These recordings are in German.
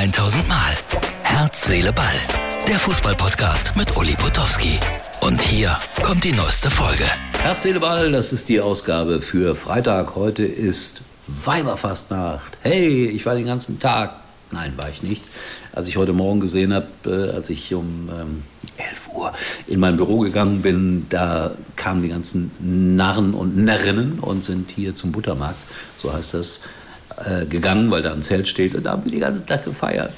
1000 Mal. Herz, Seele, Ball. Der Fußballpodcast mit Uli Potowski. Und hier kommt die neueste Folge. Herz, Seele, Ball, das ist die Ausgabe für Freitag. Heute ist Weiberfastnacht. Hey, ich war den ganzen Tag. Nein, war ich nicht. Als ich heute Morgen gesehen habe, äh, als ich um ähm, 11 Uhr in mein Büro gegangen bin, da kamen die ganzen Narren und Närrinnen und sind hier zum Buttermarkt, so heißt das, äh, gegangen, weil da ein Zelt steht und da haben wir die ganze Tag gefeiert.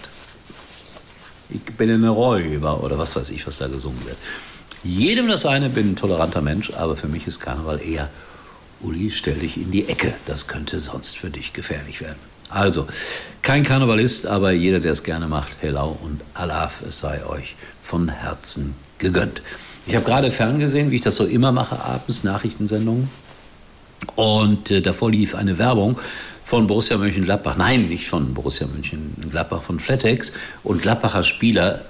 Ich bin eine Räuber oder was weiß ich, was da gesungen wird. Jedem das eine, bin ein toleranter Mensch, aber für mich ist Karneval eher, Uli, stell dich in die Ecke, das könnte sonst für dich gefährlich werden. Also, kein Karnevalist, aber jeder, der es gerne macht, Hello und Alaf, es sei euch von Herzen gegönnt. Ich habe gerade ferngesehen, wie ich das so immer mache, abends Nachrichtensendungen. Und äh, davor lief eine Werbung von Borussia Mönchengladbach. Nein, nicht von Borussia Mönchengladbach, von Flatex. Und Gladbacher Spieler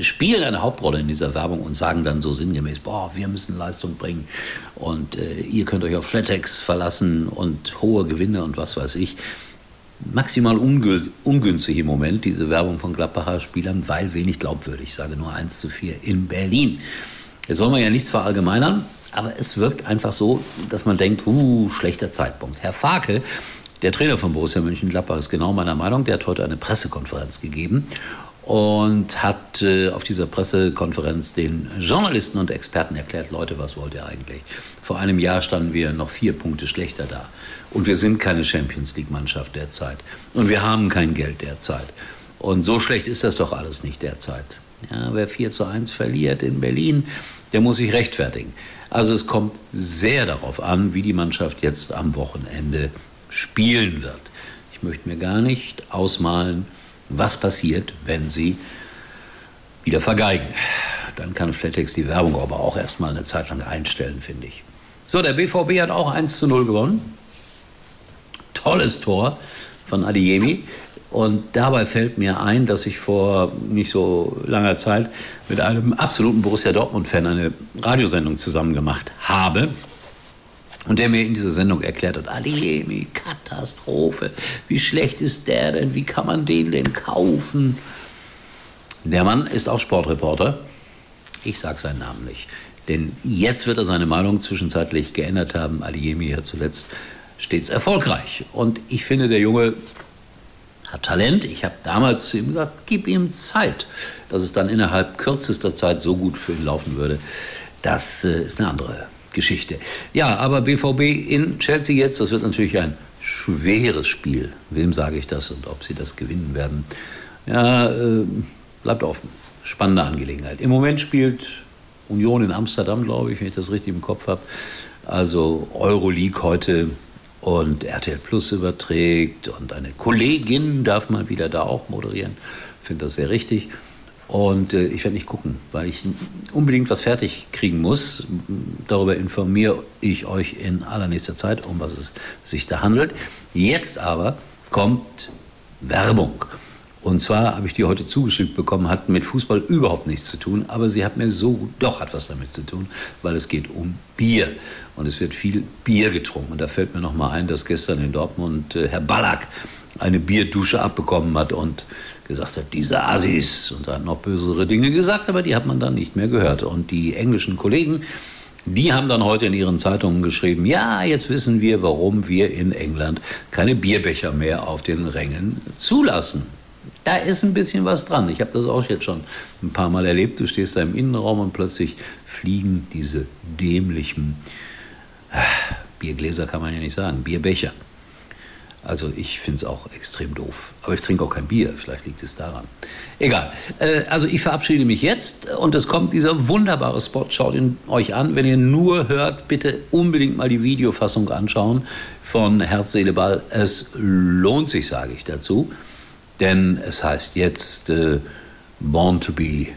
spielen eine Hauptrolle in dieser Werbung und sagen dann so sinngemäß, boah, wir müssen Leistung bringen und äh, ihr könnt euch auf Flatex verlassen und hohe Gewinne und was weiß ich. Maximal ungünstig im Moment, diese Werbung von Gladbacher Spielern, weil wenig glaubwürdig. Ich sage nur 1 zu 4 in Berlin. Jetzt soll man ja nichts verallgemeinern, aber es wirkt einfach so, dass man denkt, uh, schlechter Zeitpunkt. Herr Farke der Trainer von Borussia Mönchengladbach ist genau meiner Meinung. Der hat heute eine Pressekonferenz gegeben und hat äh, auf dieser Pressekonferenz den Journalisten und Experten erklärt, Leute, was wollt ihr eigentlich? Vor einem Jahr standen wir noch vier Punkte schlechter da. Und wir sind keine Champions League-Mannschaft derzeit. Und wir haben kein Geld derzeit. Und so schlecht ist das doch alles nicht derzeit. Ja, wer 4 zu 1 verliert in Berlin, der muss sich rechtfertigen. Also es kommt sehr darauf an, wie die Mannschaft jetzt am Wochenende spielen wird. Ich möchte mir gar nicht ausmalen, was passiert, wenn sie wieder vergeigen. Dann kann Flatex die Werbung aber auch erstmal eine Zeit lang einstellen, finde ich. So, der BVB hat auch 1 zu 0 gewonnen. Tolles Tor von Adiemi. Und dabei fällt mir ein, dass ich vor nicht so langer Zeit mit einem absoluten Borussia Dortmund-Fan eine Radiosendung zusammen gemacht habe. Und der mir in dieser Sendung erklärt hat, Ademi, Katastrophe, wie schlecht ist der denn, wie kann man den denn kaufen? Der Mann ist auch Sportreporter. Ich sage seinen Namen nicht. Denn jetzt wird er seine Meinung zwischenzeitlich geändert haben. Adiemi ja zuletzt stets erfolgreich. Und ich finde, der Junge hat Talent. Ich habe damals zu ihm gesagt, gib ihm Zeit. Dass es dann innerhalb kürzester Zeit so gut für ihn laufen würde, das äh, ist eine andere Geschichte. Ja, aber BVB in Chelsea jetzt, das wird natürlich ein schweres Spiel. Wem sage ich das und ob sie das gewinnen werden? Ja, äh, bleibt offen. Spannende Angelegenheit. Im Moment spielt Union in Amsterdam, glaube ich, wenn ich das richtig im Kopf habe. Also Euroleague heute und RTL Plus überträgt und eine Kollegin darf mal wieder da auch moderieren. Finde das sehr richtig. Und äh, ich werde nicht gucken, weil ich unbedingt was fertig kriegen muss. Darüber informiere ich euch in allernächster Zeit, um was es sich da handelt. Jetzt aber kommt Werbung. Und zwar habe ich die heute zugeschickt bekommen, hat mit Fußball überhaupt nichts zu tun, aber sie hat mir so, doch hat was damit zu tun, weil es geht um Bier. Und es wird viel Bier getrunken. Und da fällt mir noch mal ein, dass gestern in Dortmund äh, Herr Ballack eine Bierdusche abbekommen hat und gesagt hat, diese Assis. Und hat noch bösere Dinge gesagt, aber die hat man dann nicht mehr gehört. Und die englischen Kollegen, die haben dann heute in ihren Zeitungen geschrieben, ja, jetzt wissen wir, warum wir in England keine Bierbecher mehr auf den Rängen zulassen. Da ist ein bisschen was dran. Ich habe das auch jetzt schon ein paar Mal erlebt. Du stehst da im Innenraum und plötzlich fliegen diese dämlichen äh, Biergläser, kann man ja nicht sagen, Bierbecher. Also ich finde es auch extrem doof. Aber ich trinke auch kein Bier, vielleicht liegt es daran. Egal. Äh, also ich verabschiede mich jetzt und es kommt dieser wunderbare Spot. Schaut ihn euch an. Wenn ihr nur hört, bitte unbedingt mal die Videofassung anschauen von Herz, Seele, Ball. Es lohnt sich, sage ich dazu. Denn es heißt jetzt äh, Born to be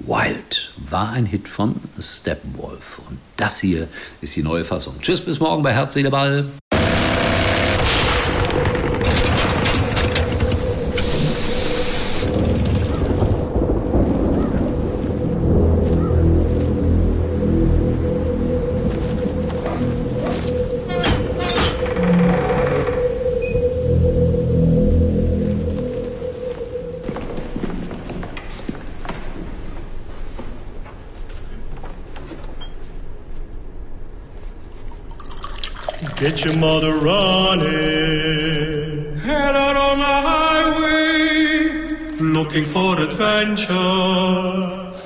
Wild. War ein Hit von Steppenwolf. Und das hier ist die neue Fassung. Tschüss, bis morgen bei Herz, Seele, Ball. Get your mother running. Head out on the highway. Looking for adventure.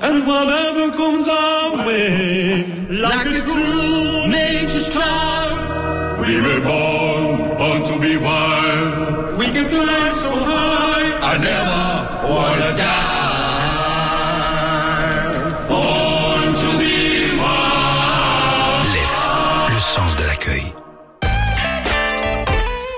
And whatever comes our way. Like, a true nature's child. We were born, born to be wild. We can fly so high. I never wanna die.